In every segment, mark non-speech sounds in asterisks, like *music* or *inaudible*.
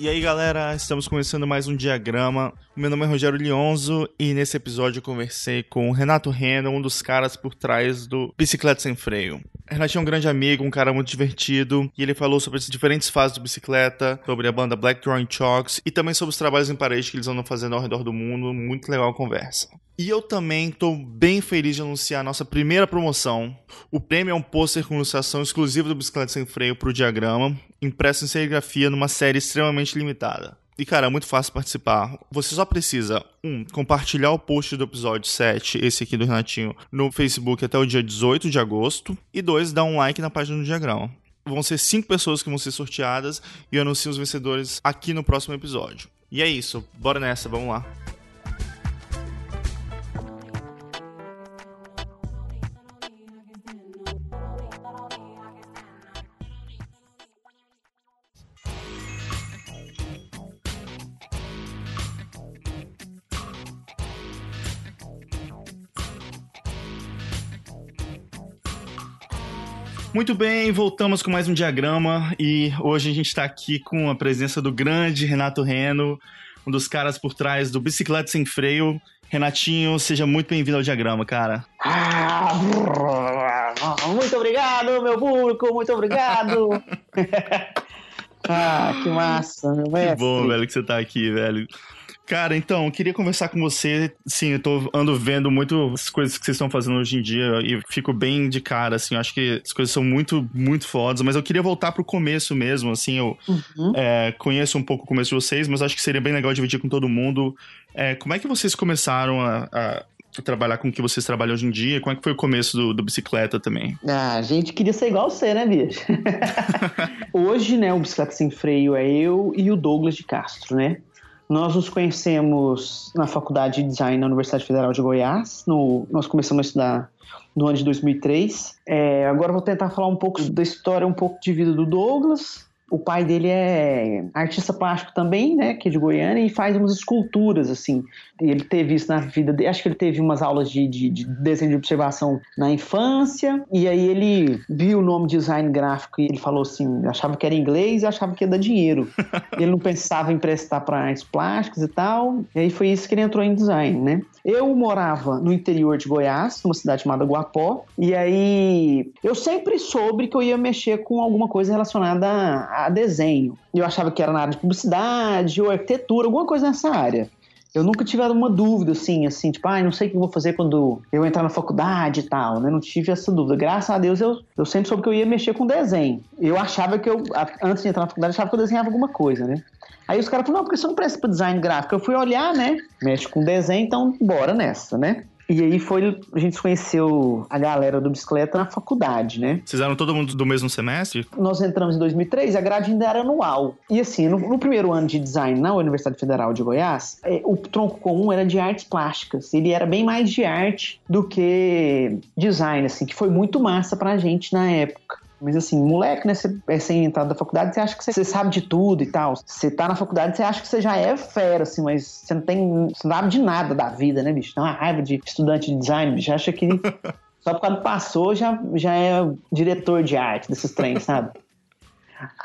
E aí, galera, estamos começando mais um diagrama. Meu nome é Rogério Lionzo e nesse episódio eu conversei com o Renato Reno, um dos caras por trás do Bicicleta Sem Freio. Renato é um grande amigo, um cara muito divertido, e ele falou sobre as diferentes fases do bicicleta, sobre a banda Black Drawing Chalks e também sobre os trabalhos em parede que eles andam fazendo ao redor do mundo. Muito legal a conversa. E eu também estou bem feliz de anunciar a nossa primeira promoção. O prêmio é um pôster com ilustração exclusiva do Bicicleta Sem Freio para o diagrama, impresso em serigrafia numa série extremamente limitada. E, cara, é muito fácil participar. Você só precisa, um, compartilhar o post do episódio 7, esse aqui do Renatinho, no Facebook até o dia 18 de agosto. E dois, dar um like na página do diagrama. Vão ser cinco pessoas que vão ser sorteadas e eu anuncio os vencedores aqui no próximo episódio. E é isso, bora nessa, vamos lá. Muito bem, voltamos com mais um diagrama e hoje a gente está aqui com a presença do grande Renato Reno, um dos caras por trás do Bicicleta Sem Freio. Renatinho, seja muito bem-vindo ao diagrama, cara. Ah, *laughs* muito obrigado, meu público, muito obrigado. *laughs* ah, que massa, meu mestre. Que bom, velho, que você tá aqui, velho. Cara, então, eu queria conversar com você. Sim, eu tô ando vendo muito as coisas que vocês estão fazendo hoje em dia e fico bem de cara, assim. Eu acho que as coisas são muito, muito fodas, mas eu queria voltar pro começo mesmo, assim. Eu uhum. é, conheço um pouco o começo de vocês, mas acho que seria bem legal dividir com todo mundo. É, como é que vocês começaram a, a trabalhar com o que vocês trabalham hoje em dia? Como é que foi o começo do, do bicicleta também? Ah, a gente queria ser igual você, né, bicho? *laughs* hoje, né, o Bicicleta Sem Freio é eu e o Douglas de Castro, né? Nós nos conhecemos na Faculdade de Design na Universidade Federal de Goiás. No, nós começamos a estudar no ano de 2003. É, agora vou tentar falar um pouco da história, um pouco de vida do Douglas, o pai dele é artista plástico também, né, que é de Goiânia, e faz umas esculturas, assim. Ele teve isso na vida dele, acho que ele teve umas aulas de, de, de, desenho de observação na infância, e aí ele viu o nome design gráfico e ele falou assim, achava que era inglês e achava que ia dar dinheiro. *laughs* ele não pensava em prestar para artes plásticas e tal, e aí foi isso que ele entrou em design, né. Eu morava no interior de Goiás, numa cidade chamada Guapó, e aí eu sempre soube que eu ia mexer com alguma coisa relacionada a, a desenho. Eu achava que era na área de publicidade ou arquitetura, alguma coisa nessa área. Eu nunca tive uma dúvida assim, assim, tipo, ah, não sei o que eu vou fazer quando eu entrar na faculdade e tal, né? Não tive essa dúvida. Graças a Deus eu, eu sempre soube que eu ia mexer com desenho. Eu achava que eu, antes de entrar na faculdade, achava que eu desenhava alguma coisa, né? Aí os caras falaram, não, porque você não presta para design gráfico. Eu fui olhar, né? Mexe com desenho, então bora nessa, né? E aí foi, a gente conheceu a galera do bicicleta na faculdade, né? Vocês eram todo mundo do mesmo semestre? Nós entramos em 2003, a grade ainda era anual. E assim, no, no primeiro ano de design na Universidade Federal de Goiás, é, o tronco comum era de artes plásticas. Ele era bem mais de arte do que design, assim, que foi muito massa pra gente na época. Mas assim, moleque, né? Você é sem entrar da faculdade, você acha que você sabe de tudo e tal. Você tá na faculdade, você acha que você já é fera, assim, mas você não tem. Você não sabe de nada da vida, né, bicho? Tem uma raiva de estudante de design, bicho. Acha que *laughs* só por causa do passou já, já é diretor de arte desses trens, sabe?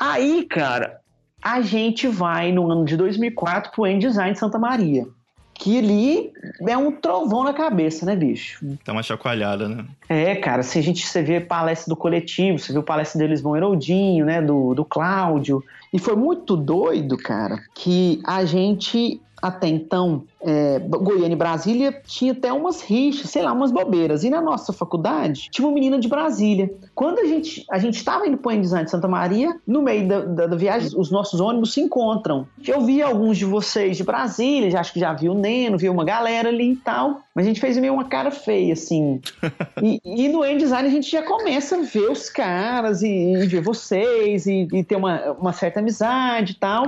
Aí, cara, a gente vai no ano de 2004 pro Design Santa Maria que ali é um trovão na cabeça, né, bicho? Tá uma chacoalhada, né? É, cara, se a gente você vê palestra do coletivo, você viu palestra deles Lisbon Herodinho, né, do, do Cláudio, e foi muito doido, cara, que a gente até então, é, Goiânia e Brasília tinha até umas rixas, sei lá, umas bobeiras. E na nossa faculdade tinha uma menina de Brasília. Quando a gente a gente estava indo para o de Santa Maria, no meio da, da, da, viagem, os nossos ônibus se encontram. Eu vi alguns de vocês de Brasília, já acho que já vi o Neno, vi uma galera ali e tal. Mas a gente fez meio uma cara feia, assim. *laughs* e, e, no Design a gente já começa a ver os caras e, e ver vocês e, e ter uma, uma certa amizade e tal.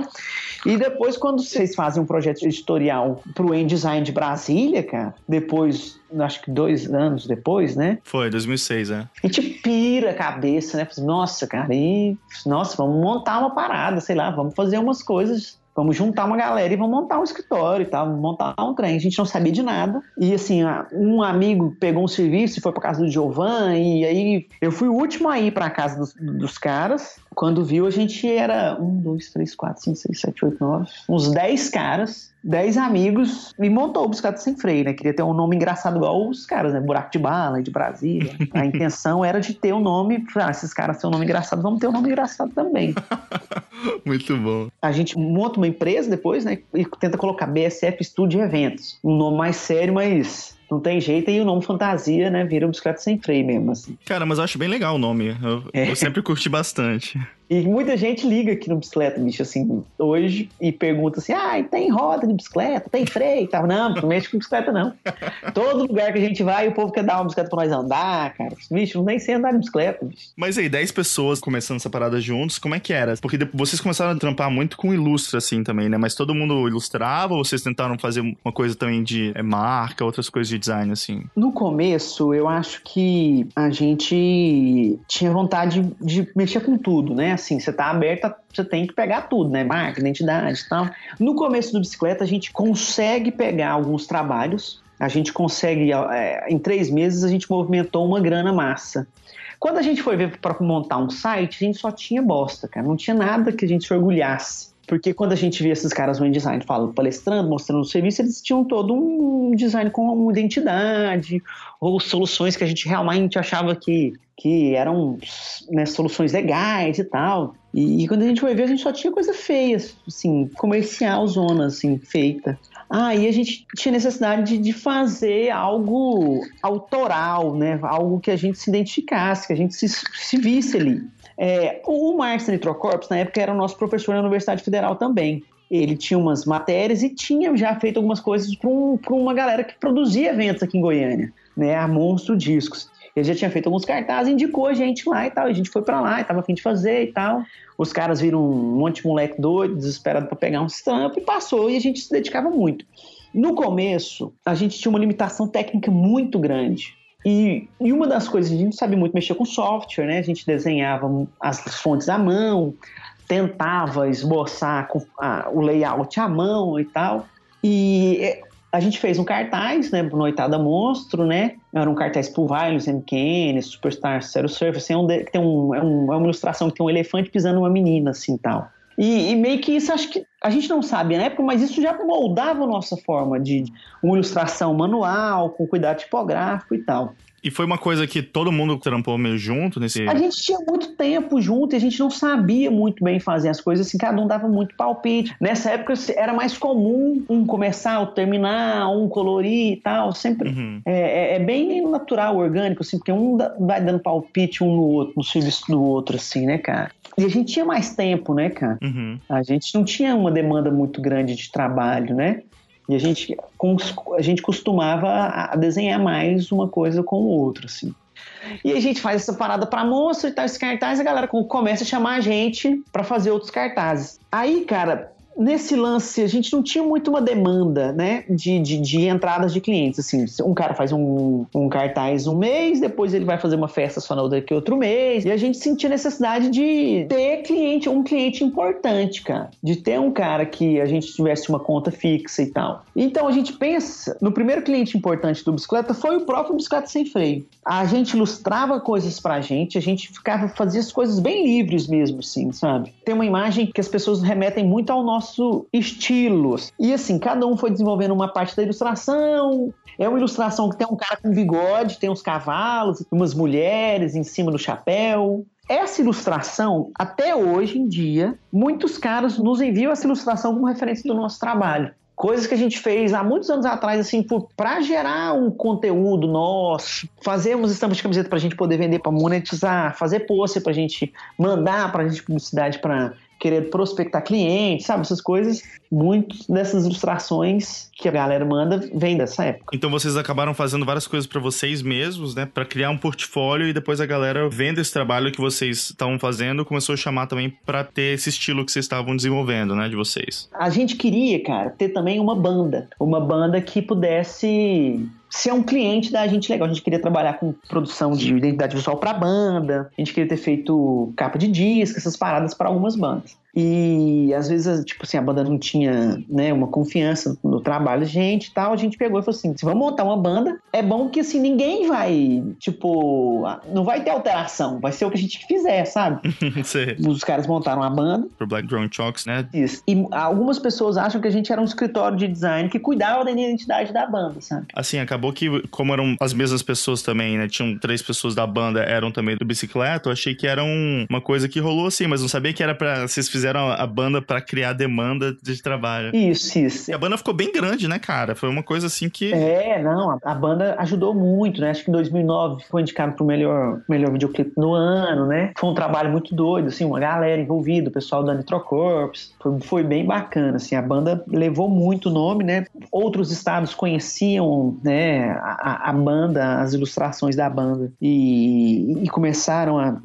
E depois, quando vocês fazem um projeto editorial pro Design de Brasília, cara, depois, acho que dois anos depois, né? Foi, 2006, é. A gente pira a cabeça, né? Nossa, cara, e... Nossa, vamos montar uma parada, sei lá, vamos fazer umas coisas vamos juntar uma galera e vamos montar um escritório e tal, vamos montar um trem. A gente não sabia de nada. E assim, um amigo pegou um serviço e foi para casa do Giovan, e aí eu fui o último a ir para casa dos, dos caras. Quando viu, a gente era um, dois, três, quatro, cinco, seis, sete, oito, nove, uns dez caras 10 amigos e montou o Bicicleta Sem Freio, né? Queria ter um nome engraçado igual os caras, né? Buraco de Bala, de Brasília. A intenção era de ter um nome, ah, esses caras têm um nome engraçado, vamos ter um nome engraçado também. *laughs* Muito bom. A gente monta uma empresa depois, né? E tenta colocar BSF Studio Eventos. Um nome mais sério, mas não tem jeito, e o nome fantasia, né, vira um bicicleta sem freio mesmo, assim. Cara, mas eu acho bem legal o nome. Eu, é. eu sempre curti bastante. E muita gente liga aqui no bicicleta, bicho, assim, hoje, e pergunta assim: ah, tem roda de bicicleta, tem freio e tal. Não, não mexe com bicicleta, não. *laughs* Todo lugar que a gente vai, o povo quer dar uma bicicleta pra nós andar, cara. Bicho, não nem sei andar de bicicleta, bicho. Mas aí, 10 pessoas começando essa parada juntos, como é que era? Porque vocês começaram a trampar muito com ilustra, assim, também, né? Mas todo mundo ilustrava ou vocês tentaram fazer uma coisa também de é, marca, outras coisas de design, assim? No começo, eu acho que a gente tinha vontade de mexer com tudo, né? Assim, você tá aberta, você tem que pegar tudo, né? Marca, identidade e tal. No começo do bicicleta, a gente consegue pegar alguns trabalhos, a gente consegue, é, em três meses, a gente movimentou uma grana massa. Quando a gente foi ver para montar um site, a gente só tinha bosta, cara. Não tinha nada que a gente se orgulhasse. Porque quando a gente via esses caras no InDesign falando, palestrando, mostrando o serviço, eles tinham todo um design com uma identidade, ou soluções que a gente realmente achava que, que eram né, soluções legais e tal. E, e, quando a gente foi ver, a gente só tinha coisa feia, assim, comercial, zona, assim, feita. Aí ah, a gente tinha necessidade de, de, fazer algo autoral, né? Algo que a gente se identificasse, que a gente se, se visse ali. É, o Marx Nitrocorps, na época, era o nosso professor na Universidade Federal também. Ele tinha umas matérias e tinha já feito algumas coisas para um, uma galera que produzia eventos aqui em Goiânia, né? A Monstro Discos. Ele já tinha feito alguns cartazes, indicou a gente lá e tal. A gente foi para lá e tava a fim de fazer e tal. Os caras viram um monte de moleque doido, desesperado para pegar um stamp e passou e a gente se dedicava muito. No começo, a gente tinha uma limitação técnica muito grande. E, e, uma das coisas, a gente sabe muito mexer com software, né? A gente desenhava as fontes à mão, tentava esboçar a, o layout à mão e tal. E é, a gente fez um cartaz, né, Noitada Monstro, né? Era um cartaz pro Violence, MKN, Superstar Zero Surface, é um, tem um, é, um, é uma ilustração que tem um elefante pisando numa menina, assim, tal. E, e, meio que isso, acho que a gente não sabe na época, mas isso já moldava a nossa forma de uma ilustração manual, com cuidado tipográfico e tal. E foi uma coisa que todo mundo trampou meio junto nesse. A gente tinha muito tempo junto e a gente não sabia muito bem fazer as coisas, assim, cada um dava muito palpite. Nessa época era mais comum um começar, outro terminar, um colorir e tal. Sempre uhum. é, é, é, bem natural, orgânico, assim, porque um vai dando palpite um no outro, no serviço do outro, assim, né, cara? E a gente tinha mais tempo, né, cara? Uhum. A gente não tinha uma demanda muito grande de trabalho, né? E a gente, a gente costumava a desenhar mais uma coisa com o outro, assim. E a gente faz essa parada para moça e tal, esse cartaz, a galera começa a chamar a gente para fazer outros cartazes. Aí, cara, nesse lance, a gente não tinha muito uma demanda, né, de, de, de, entradas de clientes, assim, um cara faz um, um cartaz um mês, depois ele vai fazer uma festa só daqui outro mês, e a gente sentia necessidade de ter cliente, um cliente importante, cara, de ter um cara que a gente tivesse uma conta fixa e tal. Então a gente pensa, no primeiro cliente importante do bicicleta foi o próprio Bicicleta Sem Freio. A gente ilustrava coisas pra gente, a gente ficava, fazia as coisas bem livres mesmo, assim, sabe? Tem uma imagem que as pessoas remetem muito ao nosso nosso estilo. E assim, cada um foi desenvolvendo uma parte da ilustração. É uma ilustração que tem um cara com bigode, tem uns cavalos, umas mulheres em cima do chapéu. Essa ilustração, até hoje em dia, muitos caras nos enviam essa ilustração como referência do nosso trabalho coisas que a gente fez há muitos anos atrás, assim, para gerar um conteúdo nosso, fazermos estampas de camiseta para a gente poder vender, para monetizar, fazer post para a gente mandar para a gente publicidade para querer prospectar clientes, sabe? Essas coisas. Muitas dessas ilustrações que a galera manda vem dessa época. Então vocês acabaram fazendo várias coisas para vocês mesmos, né? Para criar um portfólio e depois a galera vendo esse trabalho que vocês estavam fazendo começou a chamar também para ter esse estilo que vocês estavam desenvolvendo, né? De vocês. A gente queria, cara, ter também uma banda. Uma banda que pudesse ser um cliente da gente legal. A gente queria trabalhar com produção de identidade visual para banda, a gente queria ter feito capa de disco, essas paradas para algumas bandas. E às vezes, tipo assim, a banda não tinha né, uma confiança no trabalho da gente e tal. A gente pegou e falou assim: se vamos montar uma banda, é bom que assim, ninguém vai, tipo, não vai ter alteração, vai ser o que a gente fizer, sabe? *laughs* Os caras montaram a banda. Pro Black Drone Chalks, né? Isso. E algumas pessoas acham que a gente era um escritório de design que cuidava da identidade da banda, sabe? Assim, acabou que, como eram as mesmas pessoas também, né? Tinham três pessoas da banda, eram também do bicicleta, eu achei que era um, uma coisa que rolou assim, mas não sabia que era para Vocês fizeram a banda para criar demanda de trabalho. Isso, isso. E a banda ficou bem grande, né, cara? Foi uma coisa assim que. É, não, a, a banda ajudou muito, né? Acho que em 2009 foi indicado pro melhor, melhor videoclipe do ano, né? Foi um trabalho muito doido, assim, uma galera envolvida, o pessoal da Nitrocorps. Foi, foi bem bacana, assim, a banda levou muito nome, né? Outros estados conheciam, né, a, a banda, as ilustrações da banda e, e começaram a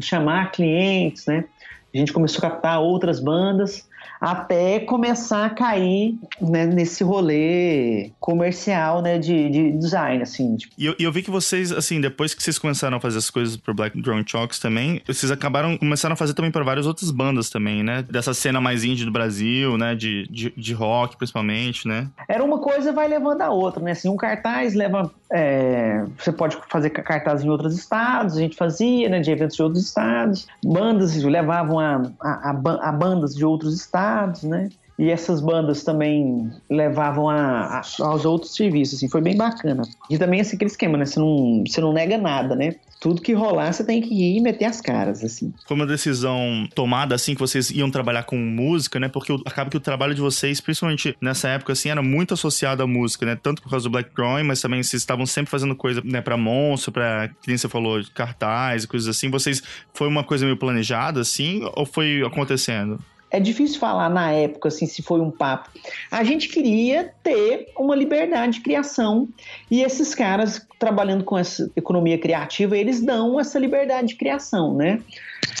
chamar clientes, né? A gente começou a captar outras bandas até começar a cair né, nesse rolê comercial, né, de, de design, assim. Tipo. E eu, eu, vi que vocês, assim, depois que vocês começaram a fazer as coisas pro Black Drone Chalks também, vocês acabaram, começaram a fazer também para várias outras bandas também, né? Dessa cena mais indie do Brasil, né, de, de, de rock principalmente, né? Era uma coisa vai levando a outra, né? Assim, um cartaz leva... É, você pode fazer cartaz em outros estados, a gente fazia, né, de eventos de outros estados. Bandas levavam a, a, a, a bandas de outros estados né? E essas bandas também levavam a, a, aos outros serviços, assim, foi bem bacana. E também assim, aquele esquema, né? Você não, você não nega nada, né? Tudo que rolar, você tem que ir e meter as caras, assim. Foi uma decisão tomada, assim, que vocês iam trabalhar com música, né? Porque acaba que o trabalho de vocês, principalmente nessa época, assim, era muito associado à música, né? Tanto por causa do Black Drawing, mas também vocês estavam sempre fazendo coisa, né, pra monstro, pra, que você falou, cartaz e coisas assim. Vocês, foi uma coisa meio planejada, assim, ou foi acontecendo? É difícil falar na época assim se foi um papo. A gente queria ter uma liberdade de criação e esses caras trabalhando com essa economia criativa eles dão essa liberdade de criação, né?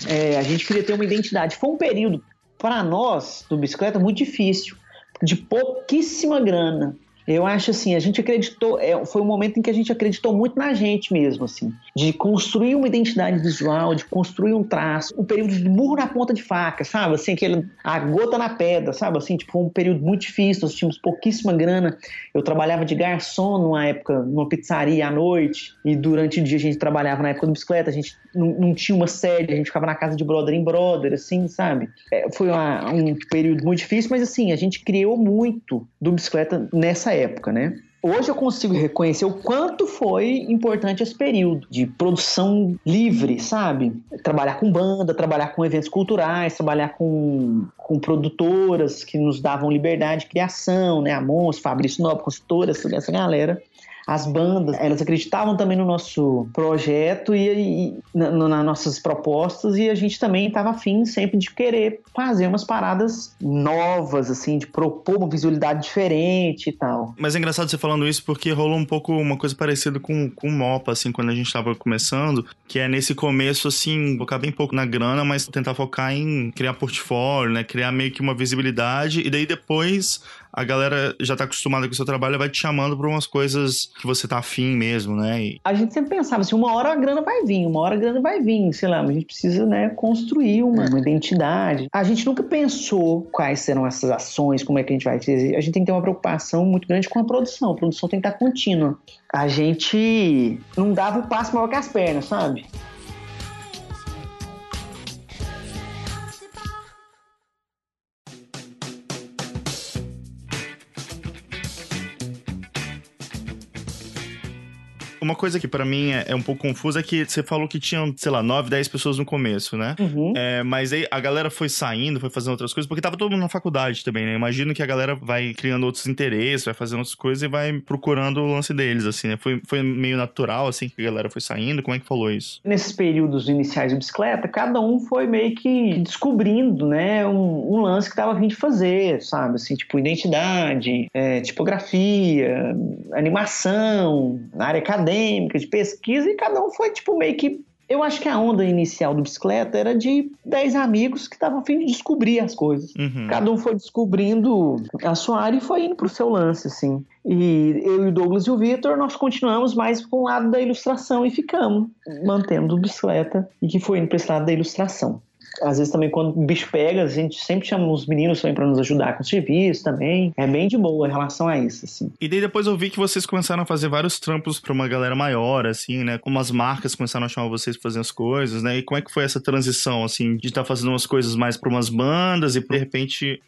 É, a gente queria ter uma identidade. Foi um período para nós do bicicleta muito difícil, de pouquíssima grana. Eu acho assim, a gente acreditou, é, foi um momento em que a gente acreditou muito na gente mesmo, assim, de construir uma identidade visual, de construir um traço, um período de burro na ponta de faca, sabe? Assim, aquele, a gota na pedra, sabe? Assim, tipo, um período muito difícil, nós tínhamos pouquíssima grana. Eu trabalhava de garçom numa época, numa pizzaria à noite, e durante o dia a gente trabalhava na época da bicicleta, a gente não, não tinha uma sede, a gente ficava na casa de brother em brother, assim, sabe? É, foi uma, um período muito difícil, mas assim, a gente criou muito do bicicleta nessa época, né? Hoje eu consigo reconhecer o quanto foi importante esse período de produção livre, sabe? Trabalhar com banda, trabalhar com eventos culturais, trabalhar com, com produtoras que nos davam liberdade de criação, né? A Mons, Fabrício Nobre, consultoras, essa galera as bandas, elas acreditavam também no nosso projeto e, e na, nas nossas propostas e a gente também estava afim sempre de querer fazer umas paradas novas, assim, de propor uma visualidade diferente e tal. Mas é engraçado você falando isso porque rolou um pouco uma coisa parecida com, com o MOPA, assim, quando a gente estava começando, que é nesse começo, assim, focar bem pouco na grana, mas tentar focar em criar portfólio, né, criar meio que uma visibilidade e daí depois a galera já tá acostumada com o seu trabalho vai te chamando pra umas coisas que você tá afim mesmo, né? E... A gente sempre pensava assim, uma hora a grana vai vir, uma hora a grana vai vir, sei lá, mas a gente precisa, né, construir uma, uma identidade. A gente nunca pensou quais serão essas ações, como é que a gente vai fazer. A gente tem que ter uma preocupação muito grande com a produção. A produção tem que estar contínua. A gente não dava o passo maior que as pernas, sabe? Uma coisa que para mim é, é, um pouco confusa é que você falou que tinham, sei lá, 9, 10 pessoas no começo, né? Uhum. É, mas aí a galera foi saindo, foi fazendo outras coisas, porque tava todo mundo na faculdade também, né? Imagino que a galera vai criando outros interesses, vai fazendo outras coisas e vai procurando o lance deles, assim, né? Foi, foi meio natural, assim, que a galera foi saindo. Como é que falou isso? Nesses períodos iniciais de bicicleta, cada um foi meio que descobrindo, né, um, um lance que tava vindo de fazer, sabe? Assim, tipo, identidade, é, tipografia, animação, área acadêmica acadêmica, de pesquisa, e cada um foi tipo meio que. Eu acho que a onda inicial do bicicleta era de 10 amigos que estavam a fim de descobrir as coisas. Uhum. Cada um foi descobrindo a sua área e foi indo pro seu lance, assim. E eu e o Douglas e o Vitor, nós continuamos mais com o lado da ilustração e ficamos mantendo o bicicleta e que foi indo para esse lado da ilustração. Às vezes também quando o bicho pega, a gente sempre chama os meninos também para nos ajudar com o serviço também. É bem de boa em relação a isso, assim. E daí depois eu vi que vocês começaram a fazer vários trampos para uma galera maior, assim, né? Como as marcas começaram a chamar vocês pra fazer as coisas, né? E como é que foi essa transição, assim, de estar tá fazendo umas coisas mais para umas bandas e de repente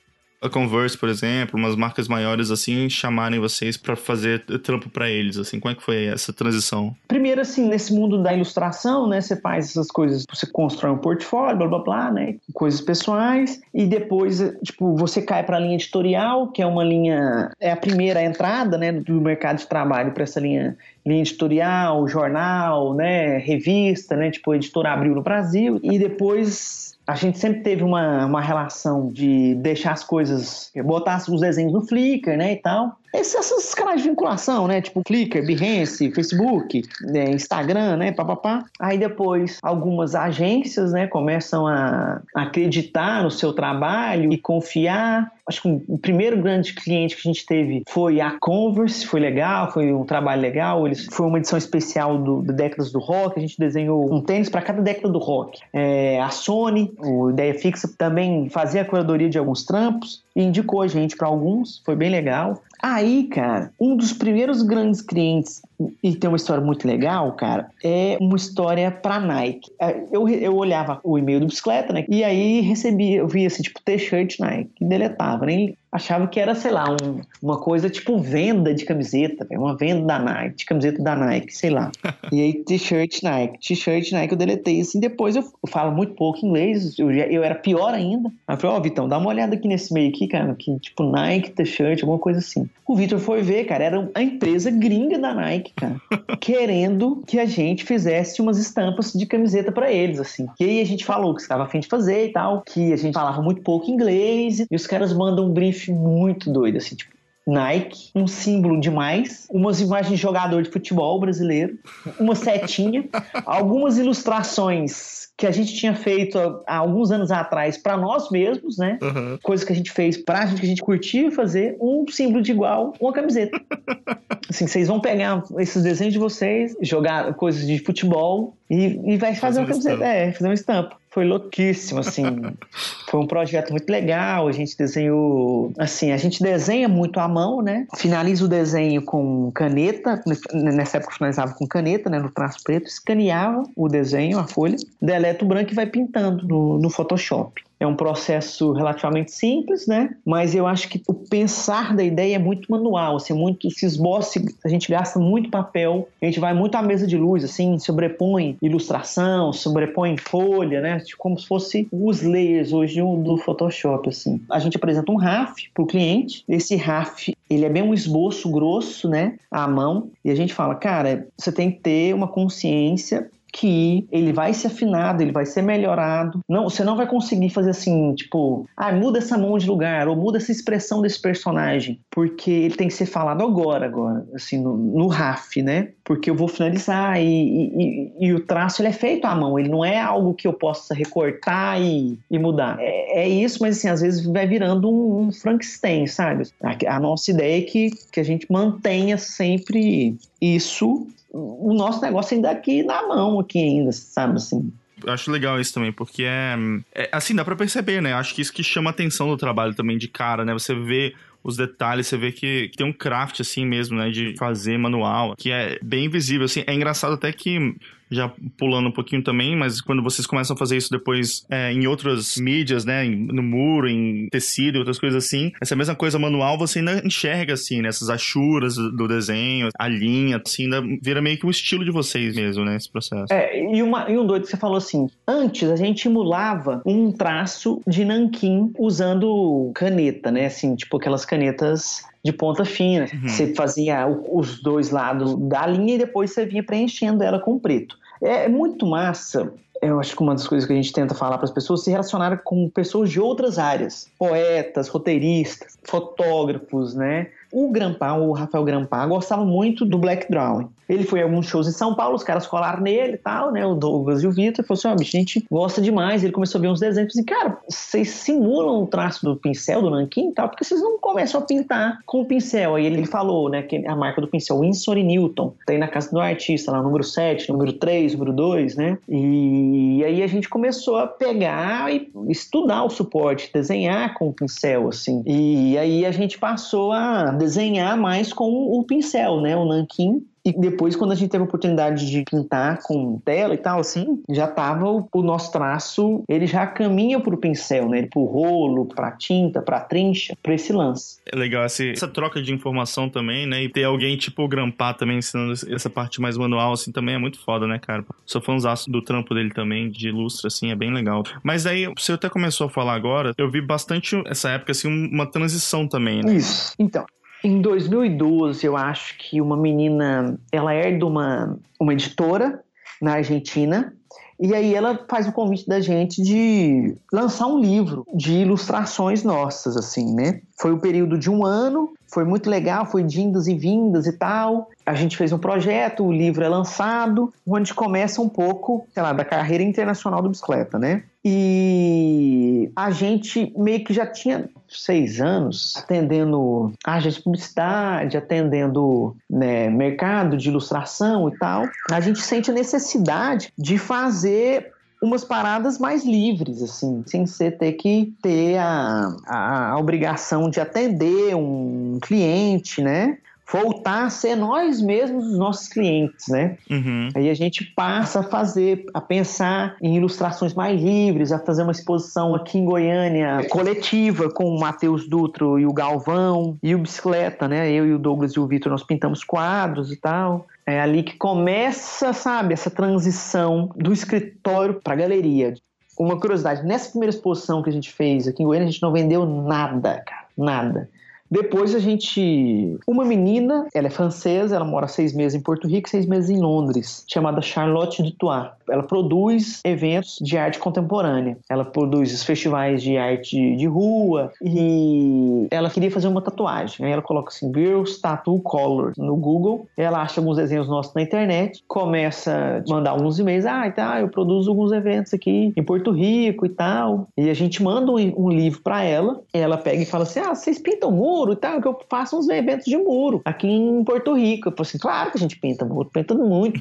a Converse, por exemplo, umas marcas maiores assim, chamarem vocês para fazer trampo para eles, assim, como é que foi essa transição? Primeiro, assim, nesse mundo da ilustração, né, você faz essas coisas, você constrói um portfólio, blá blá blá, né, coisas pessoais, e depois, tipo, você cai para a linha editorial, que é uma linha, é a primeira entrada, né, do mercado de trabalho para essa linha linha editorial, jornal, né, revista, né, tipo Editora Abril no Brasil, e depois a gente sempre teve uma, uma relação de deixar as coisas, botar os desenhos no Flickr, né, e tal. Esses, canais de vinculação, né? Tipo Flickr, Behance, Facebook, né? Instagram, né? Papapá. Aí depois algumas agências, né? Começam a acreditar no seu trabalho e confiar. Acho que o primeiro grande cliente que a gente teve foi a Converse, foi legal, foi um trabalho legal. Eles, foi uma edição especial do, do Décadas do Rock. A gente desenhou um tênis para cada década do rock. É, a Sony, o Ideia Fixa, também fazia a curadoria de alguns trampos e indicou a gente para alguns, foi bem legal. Aí, cara, um dos primeiros grandes clientes, e tem uma história muito legal, cara, é uma história pra Nike. É, eu, eu olhava o e-mail do bicicleta, né? E aí recebia, eu via assim, tipo, t-shirt Nike, e deletava, nem achava que era, sei lá, um, uma coisa tipo venda de camiseta, uma venda da Nike, de camiseta da Nike, sei lá. *laughs* e aí, t-shirt Nike, t-shirt Nike, eu deletei assim. Depois eu, eu falo muito pouco inglês, eu, eu era pior ainda. Aí eu falei, ó, oh, Vitão, dá uma olhada aqui nesse meio aqui, cara, que tipo Nike, t-shirt, alguma coisa assim. O Vitor foi ver, cara, era a empresa gringa da Nike, cara, querendo que a gente fizesse umas estampas de camiseta para eles, assim. E aí a gente falou que estava afim de fazer e tal, que a gente falava muito pouco inglês, e os caras mandam um brief muito doido, assim, tipo, Nike, um símbolo demais, umas imagens de jogador de futebol brasileiro, uma setinha, *laughs* algumas ilustrações que a gente tinha feito há alguns anos atrás para nós mesmos, né? Uhum. Coisas que a gente fez pra gente, que a gente curtia fazer, um símbolo de igual, uma camiseta. *laughs* assim, vocês vão pegar esses desenhos de vocês, jogar coisas de futebol e, e vai fazer, fazer uma camiseta. Estampa. É, fazer uma estampa foi louquíssimo, assim. *laughs* foi um projeto muito legal. A gente desenhou, assim, a gente desenha muito à mão, né? Finaliza o desenho com caneta. Nessa época finalizava com caneta, né? No traço preto, escaneava o desenho, a folha, deleta o branco e vai pintando no, no Photoshop. É um processo relativamente simples, né? Mas eu acho que o pensar da ideia é muito manual, assim, muito se esboça, a gente gasta muito papel, a gente vai muito à mesa de luz, assim, sobrepõe ilustração, sobrepõe folha, né? Tipo, como se fosse os layers hoje do Photoshop, assim. A gente apresenta um RAF para o cliente, esse RAF ele é bem um esboço grosso, né, à mão, e a gente fala, cara, você tem que ter uma consciência que ele vai ser afinado, ele vai ser melhorado. Não, você não vai conseguir fazer assim, tipo, ah, muda essa mão de lugar ou muda essa expressão desse personagem, porque ele tem que ser falado agora, agora, assim, no, no RAF, né? Porque eu vou finalizar e, e, e, o traço ele é feito à mão, ele não é algo que eu possa recortar e, e mudar. É, é, isso, mas assim, às vezes vai virando um, um Frankenstein, sabe? A, a nossa ideia é que, que a gente mantenha sempre isso o nosso negócio ainda aqui na mão, aqui ainda, sabe assim. Acho legal isso também, porque é, é assim, dá para perceber, né? Acho que isso que chama a atenção do trabalho também de cara, né? Você vê os detalhes, você vê que, que, tem um craft assim mesmo, né, de fazer manual, que é bem visível, assim, é engraçado até que já pulando um pouquinho também, mas quando vocês começam a fazer isso depois é, em outras mídias, né, no muro, em tecido, outras coisas assim, essa mesma coisa manual você ainda enxerga assim, né, essas achuras do desenho, a linha, assim, ainda vira meio que o estilo de vocês mesmo, né, esse processo. É, e, uma, e um doido que você falou assim, antes a gente emulava um traço de nanquim usando caneta, né, assim, tipo aquelas canetas de ponta fina. Uhum. Você fazia os dois lados da linha e depois você vinha preenchendo ela com preto. É, é muito massa eu acho que uma das coisas que a gente tenta falar para as pessoas se relacionar com pessoas de outras áreas, poetas, roteiristas, fotógrafos, né? O Grampar, o Rafael Grampar, gostava muito do Black Drawing. Ele foi a alguns shows em São Paulo, os caras colaram nele e tal, né? O Douglas e o Vitor. Falou assim: ó, oh, bicho, a gente gosta demais. Ele começou a ver uns desenhos. E, cara, vocês simulam o traço do pincel, do nanquim e tal, porque vocês não começam a pintar com o pincel. Aí ele falou, né, que a marca do pincel, Winsor e Newton. Tem na casa do artista, lá, número 7, número 3, número 2, né? E aí a gente começou a pegar e estudar o suporte, desenhar com o pincel, assim. E aí a gente passou a desenhar mais com o pincel, né? O nanquim e depois, quando a gente teve a oportunidade de pintar com tela e tal, assim, já tava o, o nosso traço, ele já caminha pro pincel, né? Pro rolo, pra tinta, pra trincha, pra esse lance. É legal essa, essa troca de informação também, né? E ter alguém tipo Grampar também ensinando essa parte mais manual, assim, também é muito foda, né, cara? Sou fãzaço do trampo dele também, de ilustra, assim, é bem legal. Mas aí, você até começou a falar agora, eu vi bastante essa época, assim, uma transição também, né? Isso. Então, em 2012, eu acho que uma menina, ela é de uma, uma editora na Argentina, e aí ela faz o convite da gente de lançar um livro de ilustrações nossas, assim, né? Foi um período de um ano, foi muito legal, foi de indas e vindas e tal. A gente fez um projeto, o livro é lançado, onde começa um pouco, sei lá, da carreira internacional do bicicleta, né? E a gente meio que já tinha seis anos atendendo agência de publicidade, atendendo né, mercado de ilustração e tal. A gente sente a necessidade de fazer umas paradas mais livres, assim, sem você ter que ter a, a, a obrigação de atender um cliente, né? voltar a ser nós mesmos os nossos clientes, né? Uhum. Aí a gente passa a fazer, a pensar em ilustrações mais livres, a fazer uma exposição aqui em Goiânia coletiva com o Matheus Dutro e o Galvão e o Bicicleta, né? Eu e o Douglas e o Vitor nós pintamos quadros e tal. É ali que começa, sabe, essa transição do escritório para a galeria. Uma curiosidade, nessa primeira exposição que a gente fez aqui em Goiânia, a gente não vendeu nada, cara, nada. Depois a gente. Uma menina, ela é francesa, ela mora seis meses em Porto Rico, seis meses em Londres, chamada Charlotte Dutois. Ela produz eventos de arte contemporânea. Ela produz os festivais de arte de rua e ela queria fazer uma tatuagem. Aí ela coloca assim: Girls Tattoo Color no Google. Ela acha alguns desenhos nossos na internet, começa a mandar alguns e-mails. Ah, tá, eu produzo alguns eventos aqui em Porto Rico e tal. E a gente manda um, um livro para ela. Ela pega e fala assim: Ah, vocês pintam muro? Muro e tal, que eu faço uns eventos de muro aqui em Porto Rico. Eu falei assim, claro que a gente pinta muro, pintando muito.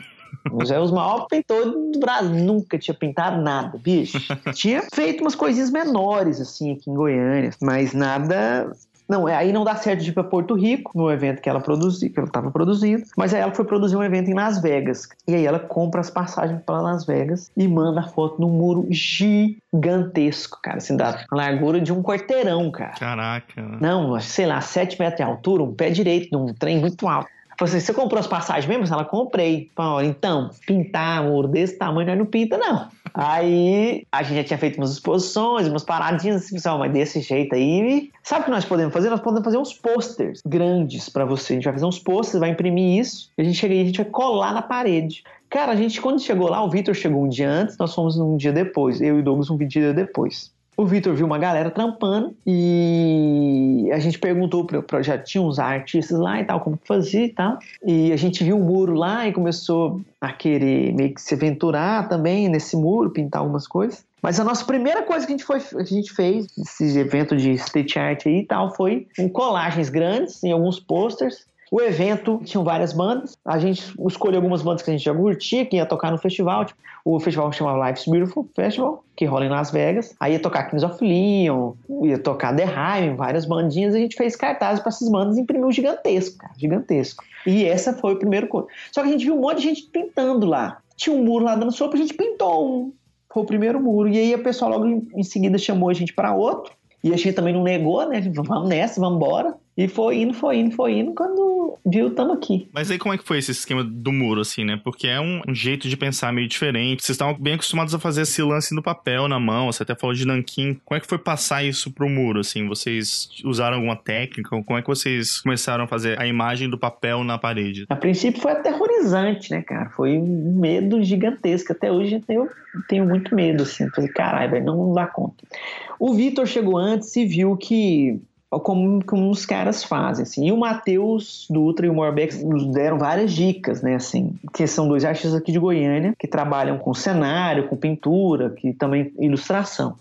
Os é os maiores pintores do Brasil. Nunca tinha pintado nada, bicho. *laughs* tinha feito umas coisinhas menores, assim, aqui em Goiânia, mas nada não, é, aí não dá certo de ir para Porto Rico, no evento que ela produziu, que ela estava produzindo, mas aí ela foi produzir um evento em Las Vegas. E aí ela compra as passagens para Las Vegas e manda a foto num muro gigantesco, cara, assim, da largura de um quarteirão, cara. Caraca. Não, sei lá, 7 metros de altura, um pé direito num trem muito alto. Falei assim, você comprou as passagens mesmo? Ela comprei. Falei, então, pintar muro desse tamanho nós não pinta, não. Aí a gente já tinha feito umas exposições, umas paradinhas assim, mas desse jeito aí. Sabe o que nós podemos fazer? Nós podemos fazer uns posters grandes para você. A gente vai fazer uns posters, vai imprimir isso, e a gente chega aí, a gente vai colar na parede. Cara, a gente, quando chegou lá, o Vitor chegou um dia antes, nós fomos um dia depois. Eu e o Douglas um dia depois o Vitor viu uma galera trampando e a gente perguntou para já tinha uns artistas lá e tal, como fazia e tal. E a gente viu o muro lá e começou a querer meio que se aventurar também nesse muro, pintar algumas coisas. Mas a nossa primeira coisa que a gente, foi, a gente fez, esse evento de street art aí e tal, foi um colagens grandes em alguns posters o evento tinha várias bandas. A gente escolheu algumas bandas que a gente já curtia, que ia tocar no festival. Tipo, o festival chamava Life's Beautiful Festival, que rola em Las Vegas. Aí ia tocar Kings of Leon, ia tocar The Haim, várias bandinhas. A gente fez cartazes para essas bandas e imprimiu gigantesco, cara, gigantesco. E essa foi o primeiro coisa. Só que a gente viu um monte de gente pintando lá. Tinha um muro lá dando sopa, a gente pintou um. Foi o primeiro muro. E aí a pessoa logo em seguida chamou a gente para outro. E a gente também não negou, né? Vamos nessa, vamos embora. E foi indo, foi indo, foi indo. Quando viu, tamo aqui. Mas aí como é que foi esse esquema do muro, assim, né? Porque é um, um jeito de pensar meio diferente. Vocês estavam bem acostumados a fazer esse lance no papel, na mão. Você até falou de nanquim. Como é que foi passar isso pro muro, assim? Vocês usaram alguma técnica? Como é que vocês começaram a fazer a imagem do papel na parede? A princípio foi aterrorizante, né, cara? Foi um medo gigantesco. Até hoje eu tenho, tenho muito medo, assim. Falei, caralho, velho, não dá conta. O Vitor chegou antes e viu que como, como os caras fazem, assim. E o Matheus Dutra e o Morbeck nos deram várias dicas, né, assim, que são dois artistas aqui de Goiânia, que trabalham com cenário, com pintura, que também ilustração.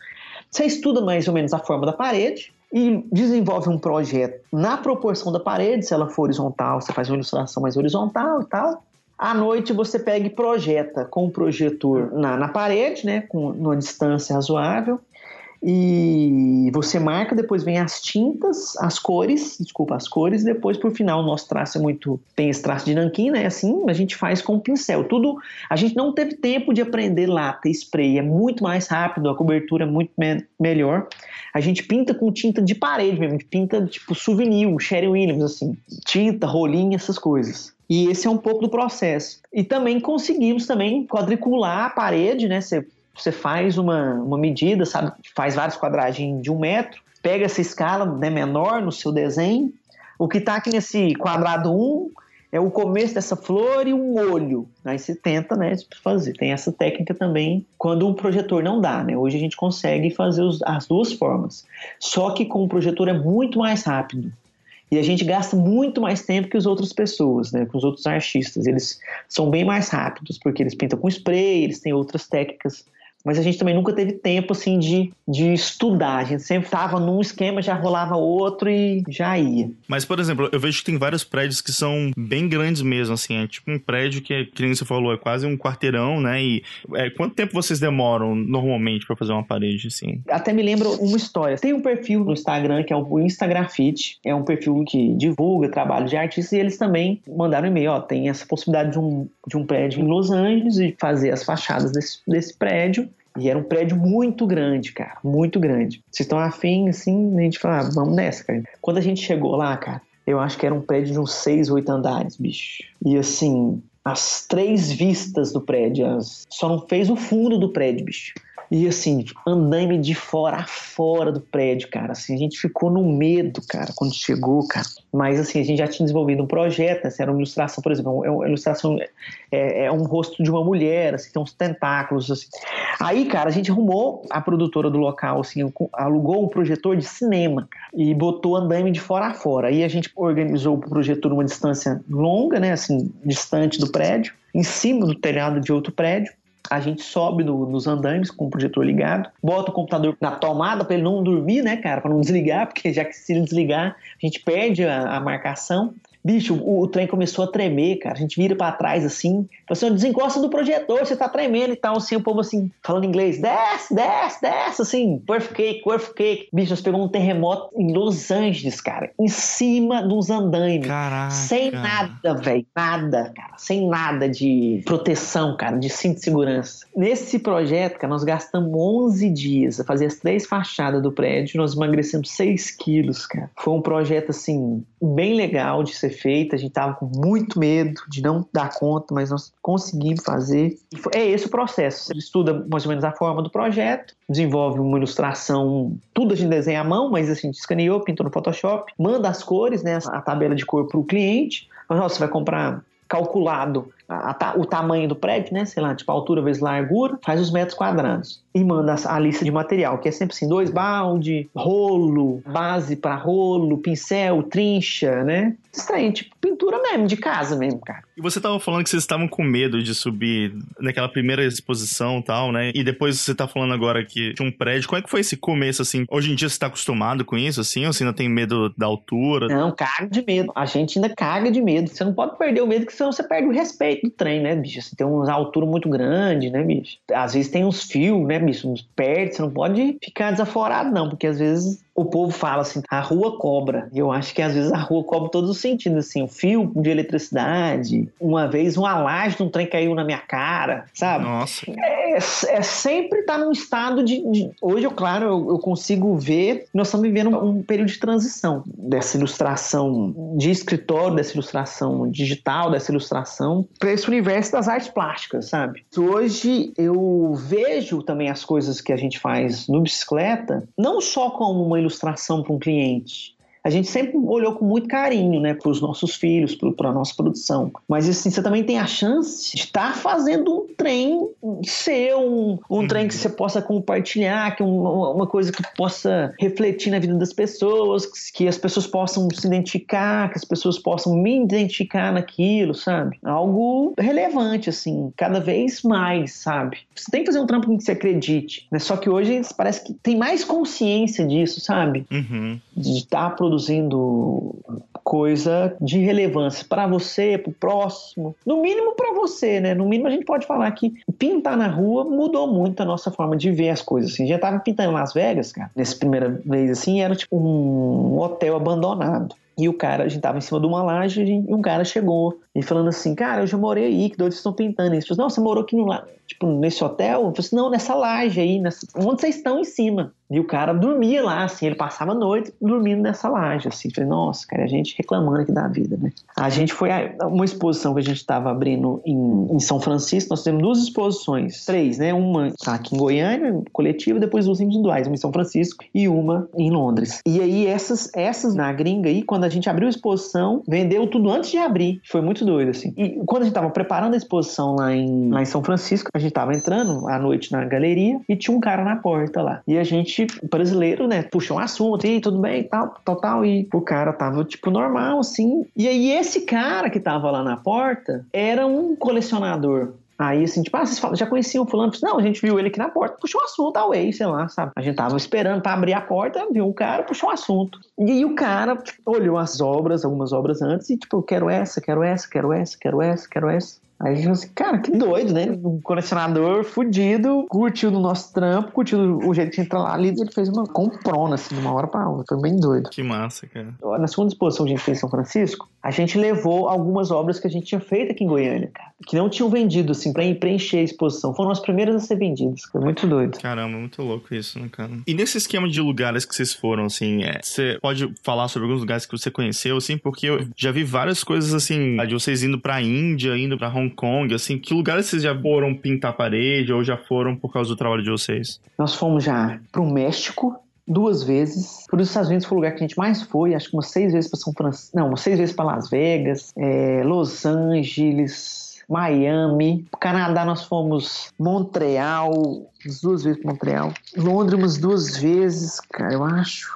Você estuda mais ou menos a forma da parede, e desenvolve um projeto na proporção da parede, se ela for horizontal, você faz uma ilustração mais horizontal e tal. À noite você pega e projeta com o projetor na, na parede, né, com uma distância razoável, e você marca, depois vem as tintas, as cores, desculpa, as cores, depois por final o nosso traço é muito, tem esse traço de nanquim, né, assim, a gente faz com pincel, tudo, a gente não teve tempo de aprender lata e spray, é muito mais rápido, a cobertura é muito me melhor, a gente pinta com tinta de parede mesmo, a gente pinta tipo souvenir, Sherry Williams, assim, tinta, rolinho, essas coisas. E esse é um pouco do processo. E também conseguimos também quadricular a parede, né? Você você faz uma, uma medida, sabe? Faz vários quadradinhos de um metro, pega essa escala né, menor no seu desenho. O que está aqui nesse quadrado 1 é o começo dessa flor e um olho. Aí você tenta, né, fazer. Tem essa técnica também quando o projetor não dá, né? Hoje a gente consegue fazer os, as duas formas. Só que com o projetor é muito mais rápido. E a gente gasta muito mais tempo que as outras pessoas, né? Que os outros artistas. Eles são bem mais rápidos, porque eles pintam com spray, eles têm outras técnicas mas a gente também nunca teve tempo assim de, de estudar. A gente sempre estava num esquema, já rolava outro e já ia. Mas, por exemplo, eu vejo que tem vários prédios que são bem grandes mesmo, assim. É tipo um prédio que, que você falou, é quase um quarteirão, né? E é, quanto tempo vocês demoram normalmente para fazer uma parede, assim? Até me lembro uma história. Tem um perfil no Instagram que é o Instagrafite. É um perfil que divulga trabalho de artistas e eles também mandaram um e-mail, ó, tem essa possibilidade de um, de um prédio em Los Angeles e fazer as fachadas desse, desse prédio e era um prédio muito grande, cara, muito grande. Vocês estão afim, assim, a gente fala, ah, vamos nessa, cara. Quando a gente chegou lá, cara, eu acho que era um prédio de uns seis, oito andares, bicho. E assim, as três vistas do prédio, só não fez o fundo do prédio, bicho. E assim, andaime de fora a fora do prédio, cara. Assim, a gente ficou no medo, cara, quando chegou, cara. Mas assim, a gente já tinha desenvolvido um projeto, assim, era uma ilustração, por exemplo, é uma ilustração, é, é um rosto de uma mulher, assim, tem uns tentáculos, assim. Aí, cara, a gente arrumou a produtora do local, assim, alugou um projetor de cinema, e botou andaime de fora a fora. Aí a gente organizou o projetor numa distância longa, né, assim, distante do prédio, em cima do telhado de outro prédio a gente sobe no, nos andames com o projetor ligado, bota o computador na tomada para ele não dormir, né, cara, para não desligar, *laughs* porque já que se ele desligar, a gente perde a, a marcação. Bicho, o, o, trem começou a tremer, cara. A gente vira para trás assim, assim, desencosta do projetor, você tá tremendo e tal, assim, o povo assim, falando inglês, desce, desce, desce, assim, perfect cake, perfect cake. Bicho, nós pegamos um terremoto em Los Angeles, cara, em cima dos andaimes. Caraca. Sem nada, velho, nada, cara, sem nada de proteção, cara, de cinto de segurança. Nesse projeto, cara, nós gastamos 11 dias a fazer as três fachadas do prédio, nós emagrecemos 6 quilos, cara. Foi um projeto, assim, bem legal de ser ser feita, a gente estava com muito medo de não dar conta, mas nós conseguimos fazer. é esse o processo. Você estuda mais ou menos a forma do projeto, desenvolve uma ilustração, tudo a gente desenha à mão, mas a gente escaneou, pintou no Photoshop, manda as cores, né, a tabela de cor para o cliente. Mas, você vai comprar calculado a, a, o tamanho do prédio, né? Sei lá, tipo altura vezes largura, faz os metros quadrados. E manda a, lista de material, que é sempre assim: dois balde, rolo, base para rolo, pincel, trincha, né? Estranho, tipo pintura mesmo, de casa mesmo, cara. E você tava falando que vocês estavam com medo de subir naquela primeira exposição e tal, né? E depois você tá falando agora que tinha um prédio. Como é que foi esse começo, assim? Hoje em dia você tá acostumado com isso, assim? Ou você ainda tem medo da altura? Não, caga de medo. A gente ainda caga de medo. Você não pode perder o medo, porque senão você perde o respeito do trem, né, bicho? Você tem uma altura muito grande, né, bicho? Às vezes tem uns fios, né, bicho? Uns perto, você não pode ficar desaforado, não, porque às vezes o povo fala assim, a rua cobra. Eu acho que às vezes a rua cobra todos os sentidos, assim, o fio de eletricidade. Uma vez uma laje de um trem caiu na minha cara, sabe? Nossa. É, é sempre estar tá num estado de, de... Hoje, eu, claro, eu, eu, consigo ver nós estamos vivendo um período de transição dessa ilustração de escritório, dessa ilustração digital, dessa ilustração para esse universo das artes plásticas, sabe? Hoje eu vejo também as coisas que a gente faz no bicicleta, não só como uma ilustração para um cliente, a gente sempre olhou com muito carinho, né, para os nossos filhos, para a nossa produção. Mas assim, você também tem a chance de estar fazendo um trem seu, um, um trem que uhum. você possa compartilhar, que uma, uma coisa que possa refletir na vida das pessoas, que as pessoas possam se identificar, que as pessoas possam me identificar naquilo, sabe? Algo relevante, assim, cada vez mais, sabe? Você tem que fazer um trampo que você acredite, né? Só que hoje parece que tem mais consciência disso, sabe? Uhum. De estar produzindo coisa de relevância para você, para o próximo, no mínimo para você, né? No mínimo a gente pode falar que pintar na rua mudou muito a nossa forma de ver as coisas. Assim, já tava pintando em Las Vegas, cara, nessa primeira vez assim, era tipo um hotel abandonado. E o cara, a gente tava em cima de uma laje e um cara chegou e falando assim, cara, eu já morei aí, que doido, vocês estão pintando isso. Não, você morou aqui no, tipo, nesse hotel? Eu falei assim, não, nessa laje aí, nessa... onde vocês estão em cima? E o cara dormia lá, assim, ele passava a noite dormindo nessa laje, assim. Falei, nossa, cara, a gente reclamando aqui da vida, né? A gente foi a uma exposição que a gente estava abrindo em, em, São Francisco, nós temos duas exposições, três, né? Uma tá aqui em Goiânia, coletiva, depois duas individuais, uma em São Francisco e uma em Londres. E aí, essas, essas na gringa aí, quando a gente abriu a exposição, vendeu tudo antes de abrir. Foi muito doido, assim. E quando a gente tava preparando a exposição lá em, lá em São Francisco, a gente tava entrando à noite na galeria e tinha um cara na porta lá. E a gente gente brasileiro, né, puxou um assunto, e tudo bem, tal, tal, tal, e o cara tava, tipo, normal, assim. E aí esse cara que tava lá na porta era um colecionador. Aí, assim, tipo, ah, vocês falam, já conheciam o fulano? Não, a gente viu ele aqui na porta, puxou um assunto, away, sei lá, sabe? A gente tava esperando para abrir a porta, viu o cara, puxou um assunto. E aí o cara tipo, olhou as obras, algumas obras antes, e tipo, eu quero essa, quero essa, quero essa, quero essa, quero essa. Aí a gente falou assim, cara, que doido, né? Um colecionador fudido, curtiu do nosso trampo, curtiu o jeito que entra lá ali, ele fez uma comprona, assim, de uma hora pra outra. Foi bem doido. Que massa, cara. Na segunda exposição que a gente fez em São Francisco, a gente levou algumas obras que a gente tinha feito aqui em Goiânia, cara. Que não tinham vendido, assim, pra preencher a exposição. Foram as primeiras a ser vendidas. Foi muito doido. Caramba, muito louco isso, né, cara? E nesse esquema de lugares que vocês foram, assim, é, você pode falar sobre alguns lugares que você conheceu, assim, porque eu já vi várias coisas, assim, de vocês indo pra Índia, indo pra Hong Hong Kong, assim, que lugares vocês já foram pintar parede ou já foram por causa do trabalho de vocês? Nós fomos já pro México, duas vezes. Por os Estados Unidos foi o lugar que a gente mais foi, acho que umas seis vezes para São Francisco, não, umas seis vezes para Las Vegas, é, Los Angeles, Miami. Canadá nós fomos Montreal, duas vezes para Montreal. Londres umas duas vezes, cara, eu acho.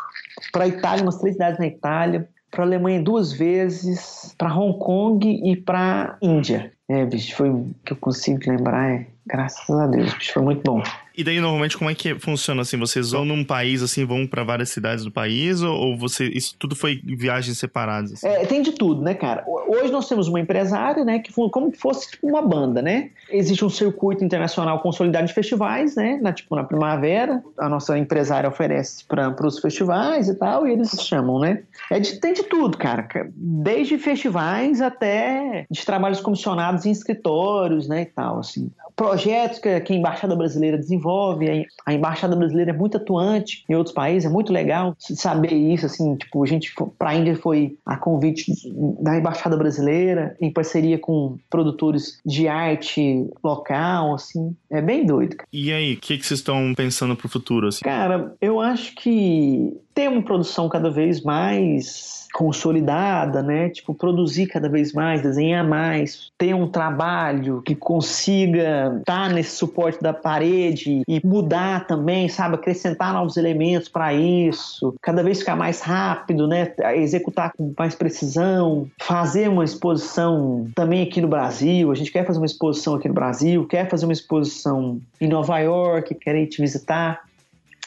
Para Itália, umas três cidades na Itália para a Alemanha duas vezes, para Hong Kong e para Índia. É, bicho, foi o que eu consigo lembrar. É, graças a Deus, bicho, foi muito bom. E daí, normalmente, como é que funciona assim? Vocês vão num país, assim, vão para várias cidades do país? Ou, ou, você, isso tudo foi viagens separadas? Assim? É, tem de tudo, né, cara? Hoje nós temos uma empresária, né, que como se fosse tipo, uma banda, né? Existe um circuito internacional consolidado de festivais, né? Na, tipo, na primavera, a nossa empresária oferece para os festivais e tal, e eles chamam, né? É de, tem de tudo, cara. Desde festivais até de trabalhos comissionados em escritórios, né, e tal, assim projetos que, que a Embaixada Brasileira desenvolve. A Embaixada Brasileira é muito atuante em outros países, é muito legal saber isso, assim, tipo, a gente para a Índia foi a convite da Embaixada Brasileira, em parceria com produtores de arte local, assim, é bem doido. E aí, o que, que vocês estão pensando para o futuro, assim? Cara, eu acho que ter uma produção cada vez mais consolidada, né? Tipo, produzir cada vez mais, desenhar mais, ter um trabalho que consiga estar nesse suporte da parede e mudar também, sabe? Acrescentar novos elementos para isso, cada vez ficar mais rápido, né? Executar com mais precisão, fazer uma exposição também aqui no Brasil. A gente quer fazer uma exposição aqui no Brasil, quer fazer uma exposição em Nova York, quer ir te visitar,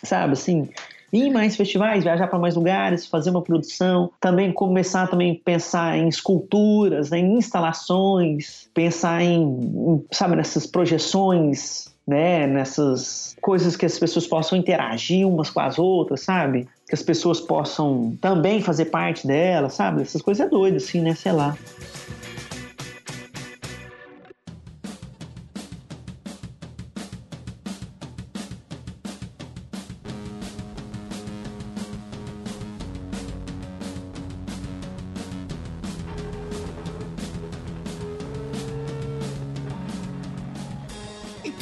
sabe? Assim, ir mais festivais, viajar para mais lugares, fazer uma produção, também começar também a pensar em esculturas, né, em instalações, pensar em, em, sabe, nessas projeções, né, nessas coisas que as pessoas possam interagir umas com as outras, sabe? Que as pessoas possam também fazer parte dela, sabe? Essas coisas é doido assim, né, sei lá.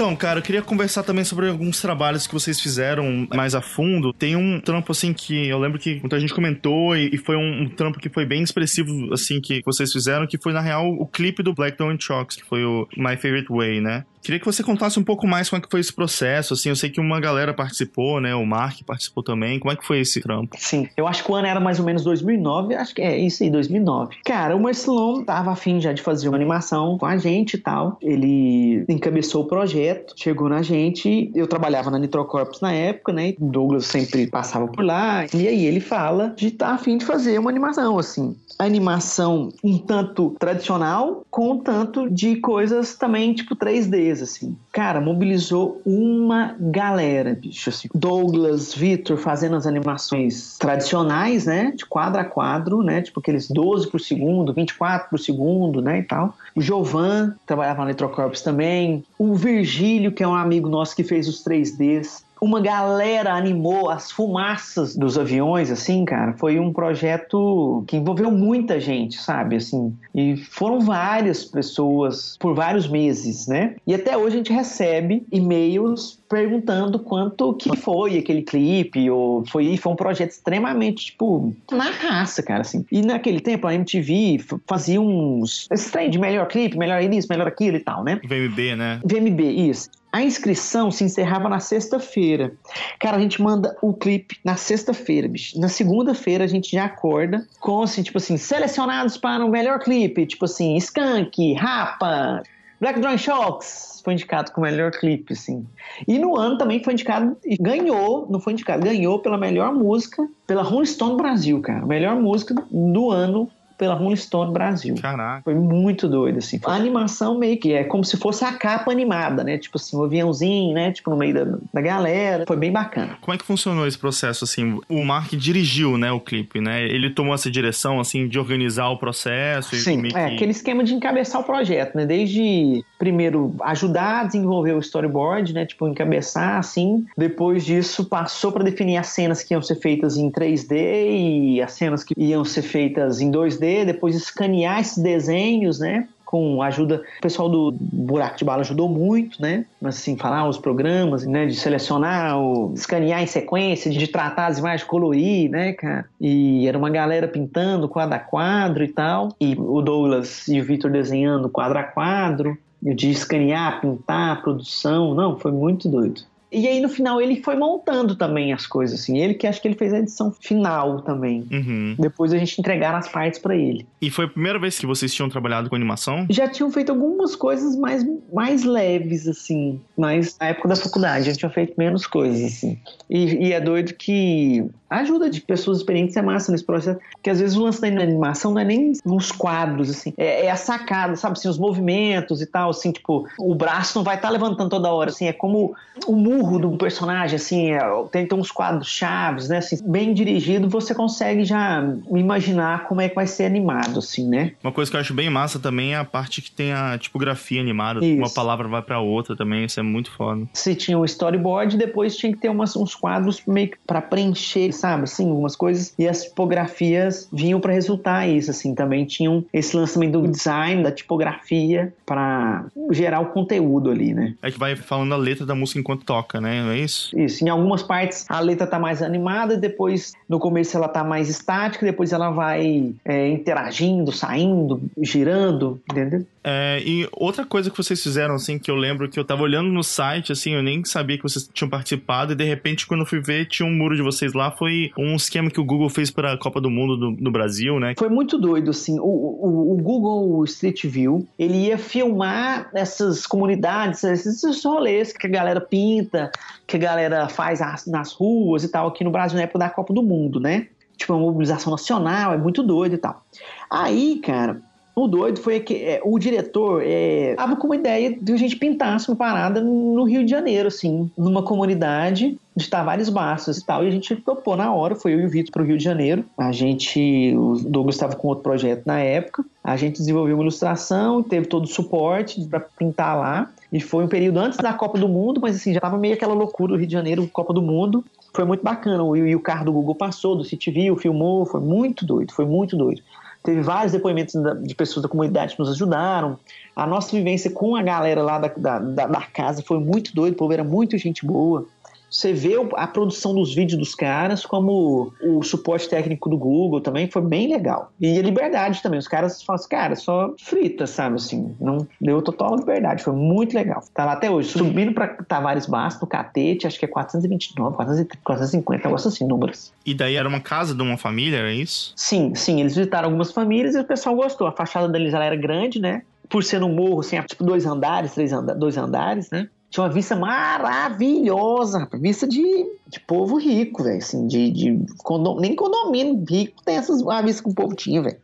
Então, cara, eu queria conversar também sobre alguns trabalhos que vocês fizeram mais a fundo. Tem um trampo, assim, que eu lembro que muita gente comentou e, foi um, um, trampo que foi bem expressivo, assim, que vocês fizeram, que foi, na real, o clipe do Black Dawn Shocks, que foi o My Favorite Way, né? Queria que você contasse um pouco mais como é que foi esse processo, assim, eu sei que uma galera participou, né, o Mark participou também, como é que foi esse trampo? Sim, eu acho que o ano era mais ou menos 2009, acho que é isso aí, 2009. Cara, o Marcelon tava afim já de fazer uma animação com a gente e tal, ele encabeçou o projeto, chegou na gente, eu trabalhava na Nitrocorpus na época, né, Douglas sempre passava por lá, e aí ele fala de estar tá afim de fazer uma animação, assim animação um tanto tradicional com um tanto de coisas também tipo 3Ds assim. Cara, mobilizou uma galera, bicho assim. Douglas, Vitor fazendo as animações tradicionais, né, de quadro a quadro, né, tipo aqueles 12 por segundo, 24 por segundo, né, e tal. O Jovan trabalhava na Electrocorps também. O Virgílio, que é um amigo nosso que fez os 3Ds uma galera animou as fumaças dos aviões, assim, cara. Foi um projeto que envolveu muita gente, sabe? Assim, e foram várias pessoas por vários meses, né? E até hoje a gente recebe e-mails perguntando quanto que foi aquele clipe, ou foi, foi um projeto extremamente, tipo, na raça, cara, assim. E naquele tempo a MTV fazia uns. Esse trem de melhor clipe, melhor isso, melhor aquilo e tal, né? VMB, né? VMB, isso. A inscrição se encerrava na sexta-feira. Cara, a gente manda o clipe na sexta-feira, bicho. Na segunda-feira a gente já acorda com, assim, tipo assim, selecionados para o melhor clipe. Tipo assim, Skank, Rapa, Black Drum Shocks foi indicado como melhor clipe, assim. E no ano também foi indicado, e ganhou, não foi indicado, ganhou pela melhor música, pela Rolling Stone Brasil, cara. Melhor música do ano pela Rolling Stone Brasil. Caraca. Foi muito doido, assim. A animação meio que é como se fosse a capa animada, né? Tipo assim, um aviãozinho, né? Tipo, no meio da, da galera. Foi bem bacana. Como é que funcionou esse processo, assim? O Mark dirigiu, né, o clipe, né? Ele tomou essa direção, assim, de organizar o processo? Sim, é, aquele esquema de encabeçar o projeto, né? Desde, primeiro, ajudar a desenvolver o storyboard, né? Tipo, encabeçar, assim. Depois disso, passou para definir as cenas que iam ser feitas em 3D e as cenas que iam ser feitas em 2D depois escanear esses desenhos, né? com ajuda, o pessoal do Buraco de Bala ajudou muito, né? Assim, falar os programas, né? De selecionar, o, escanear em sequência, de tratar as imagens, colorir, né, cara? E era uma galera pintando quadro a quadro e tal. E o Douglas e o Victor desenhando quadro a quadro, de escanear, pintar, produção. Não, foi muito doido. E aí no final ele foi montando também as coisas, assim. Ele que acho que ele fez a edição final também. Uhum. Depois a gente entregar as partes para ele. E foi a primeira vez que vocês tinham trabalhado com animação? Já tinham feito algumas coisas mais, mais leves, assim. Mas na época da faculdade, a gente tinha feito menos coisas, assim. E, e é doido que a ajuda de pessoas experientes é massa nesse processo, porque às vezes o lance da animação não é nem nos quadros, assim, é, é a sacada, sabe, assim, os movimentos e tal, assim, tipo, o braço não vai estar tá levantando toda hora, assim, é como o murro do personagem, assim, é, tem, tem uns quadros chaves, né, assim, bem dirigido, você consegue já imaginar como é que vai ser animado, assim, né? Uma coisa que eu acho bem massa também é a parte que tem a tipografia animada, isso. uma palavra vai para outra também, isso é muito foda. Se tinha um storyboard, depois tinha que ter umas, uns quadros meio que pra preencher sabe? Assim, algumas coisas. E as tipografias vinham para resultar isso, assim. Também tinham esse lançamento do design, da tipografia, para gerar o conteúdo ali, né? É que vai falando a letra da música enquanto toca, né? Não é isso? Isso. Em algumas partes a letra tá mais animada, depois no começo ela tá mais estática, depois ela vai é, interagindo, saindo, girando, entendeu? É, e outra coisa que vocês fizeram, assim, que eu lembro que eu tava olhando no site, assim, eu nem sabia que vocês tinham participado, e de repente, quando eu fui ver, tinha um muro de vocês lá, foi um esquema que o Google fez para a Copa do Mundo do, no Brasil, né? Foi muito doido, assim. O, o, o, Google Street View, ele ia filmar essas comunidades, esses rolês que a galera pinta, que a galera faz nas ruas e tal, aqui no Brasil na época da Copa do Mundo, né? Tipo, uma mobilização nacional, é muito doido e tal. Aí, cara, o doido foi que é, o diretor é, tava com uma ideia de a gente pintasse uma parada no Rio de Janeiro, assim, numa comunidade de Tavares Bastos e tal. E a gente topou na hora, foi eu e o Vitor pro Rio de Janeiro. A gente, o Douglas estava com outro projeto na época. A gente desenvolveu uma ilustração, teve todo o suporte para pintar lá. E foi um período antes da Copa do Mundo, mas assim, já tava meio aquela loucura do Rio de Janeiro, Copa do Mundo. Foi muito bacana. E o carro do Google passou, do CityView, filmou, foi muito doido, foi muito doido. Teve vários depoimentos de pessoas da comunidade que nos ajudaram. A nossa vivência com a galera lá da, da, da casa foi muito doido, o povo era muito gente boa. Você vê a produção dos vídeos dos caras, como o suporte técnico do Google também foi bem legal. E a liberdade também. Os caras falam assim, cara, só frita, sabe? Assim, não deu total liberdade. Foi muito legal. Tá lá até hoje. Subindo pra Tavares Bastos, no Catete, acho que é 429, 450, negócio assim, números. E daí era uma casa de uma família, era isso? Sim, sim. Eles visitaram algumas famílias e o pessoal gostou. A fachada deles ela era grande, né? Por ser um morro, assim, tipo dois andares, três andares, dois andares, né? Tinha uma vista maravilhosa, vista de, de povo rico, velho. Assim, de, de condom, nem condomínio rico tem essas a vista que o povo tinha, velho.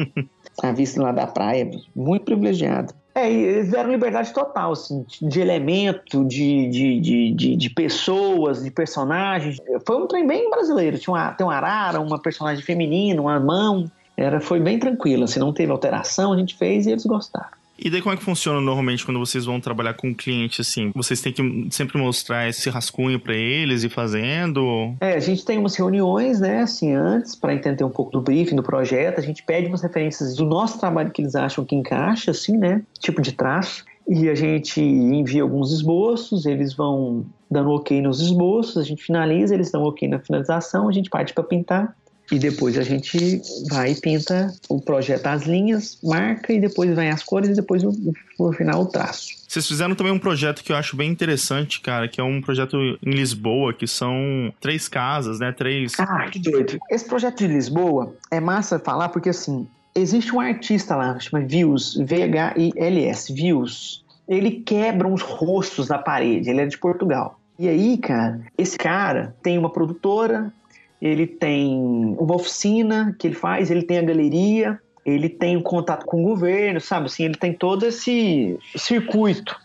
*laughs* a vista lá da praia, muito privilegiado. É, eles deram liberdade total, assim, de elemento, de, de, de, de, de pessoas, de personagens. Foi um trem bem brasileiro. Tinha uma, tem uma arara, uma personagem feminina, uma mão. Era, foi bem tranquilo, assim, não teve alteração, a gente fez e eles gostaram. E daí como é que funciona normalmente quando vocês vão trabalhar com um cliente assim? Vocês têm que sempre mostrar esse rascunho para eles e fazendo? É, a gente tem umas reuniões, né, assim, antes para entender um pouco do briefing do projeto, a gente pede umas referências do nosso trabalho que eles acham que encaixa assim, né, tipo de traço. E a gente envia alguns esboços, eles vão dando ok nos esboços, a gente finaliza, eles dão ok na finalização, a gente parte para pintar e depois a gente vai e pinta o projeto as linhas, marca e depois vem as cores e depois no final o traço. Vocês fizeram também um projeto que eu acho bem interessante, cara, que é um projeto em Lisboa, que são três casas, né? Três. Ah, que doido. Esse projeto de Lisboa é massa falar porque assim, existe um artista lá, chama Views, V-H-I-L-S, Views. Ele quebra uns rostos na parede, ele é de Portugal. E aí, cara, esse cara tem uma produtora, ele tem uma oficina que ele faz, ele tem a galeria, ele tem um contato com o governo, sabe? Assim, ele tem todo esse circuito.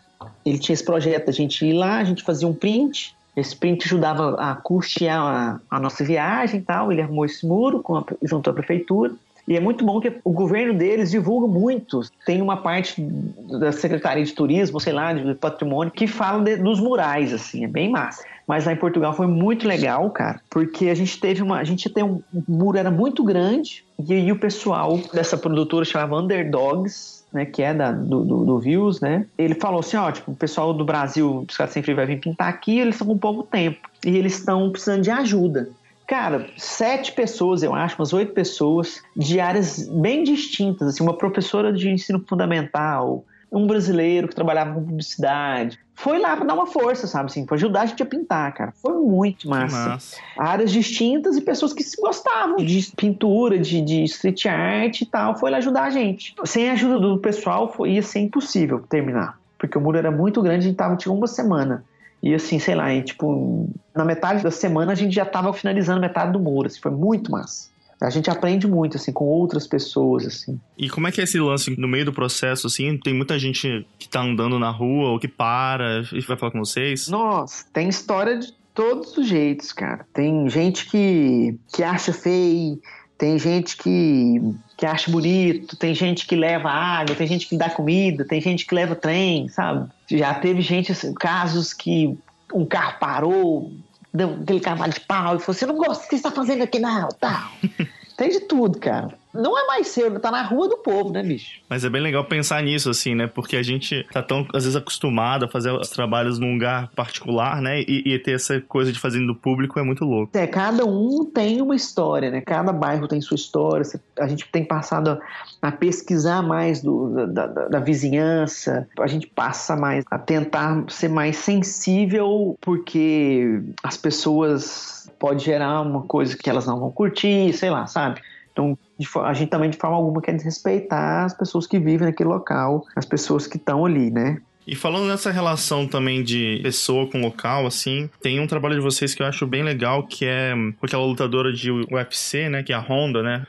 Ele tinha esse projeto a gente ir lá, a gente fazia um print, esse print ajudava a custear a, a nossa viagem e tal. Ele arrumou esse muro com a, junto à prefeitura. E é muito bom que o governo deles divulga muito. Tem uma parte da Secretaria de Turismo, sei lá, de patrimônio, que fala de, dos murais, assim, é bem massa. Mas lá em Portugal foi muito legal, cara, porque a gente teve uma. A gente tem um, um muro era muito grande, e aí o pessoal dessa produtora chamava Underdogs, né, que é da, do, do, do, Views, né? Ele falou assim, ó, tipo, o pessoal do Brasil, os caras sempre vai vir pintar aqui, eles estão com pouco tempo e eles estão precisando de ajuda. Cara, sete pessoas, eu acho, umas oito pessoas de áreas bem distintas, assim, uma professora de ensino fundamental, um brasileiro que trabalhava com publicidade. Foi lá para dar uma força, sabe? Assim, pra ajudar a gente a pintar, cara. Foi muito massa. massa. Áreas distintas e pessoas que se gostavam de pintura, de, de street art e tal. Foi lá ajudar a gente. Sem a ajuda do pessoal, foi, ia ser impossível terminar. Porque o muro era muito grande, a gente tava, tinha uma semana. E assim, sei lá, e, tipo, na metade da semana a gente já tava finalizando metade do muro. Assim, foi muito massa a gente aprende muito, assim, com outras pessoas, assim. E como é que é esse lance no meio do processo, assim? Tem muita gente que tá andando na rua ou que para e vai falar com vocês? Nossa, tem história de todos os jeitos, cara. Tem gente que, que acha feio, tem gente que, que acha bonito, tem gente que leva água, tem gente que dá comida, tem gente que leva trem, sabe? Já teve gente, assim, casos que um carro parou, deu aquele cavalo de pau e falou: Você não gosta do que você está fazendo aqui, não, tal. *laughs* Tem de tudo, cara não é mais seu, tá na rua do povo, né, bicho? Mas é bem legal pensar nisso, assim, né? Porque a gente tá tão, às vezes, acostumado a fazer os trabalhos num lugar particular, né? E, e ter essa coisa de fazer no público é muito louco. É, cada um tem uma história, né? Cada bairro tem sua história. A gente tem passado a, a pesquisar mais do, da, da, da vizinhança, a gente passa mais a tentar ser mais sensível, porque as pessoas pode gerar uma coisa que elas não vão curtir, sei lá, sabe? Então, a gente também, de forma alguma, quer desrespeitar as pessoas que vivem naquele local, as pessoas que estão ali, né? E falando nessa relação também de pessoa com local, assim, tem um trabalho de vocês que eu acho bem legal, que é com aquela lutadora de UFC, né, que é a Honda, né?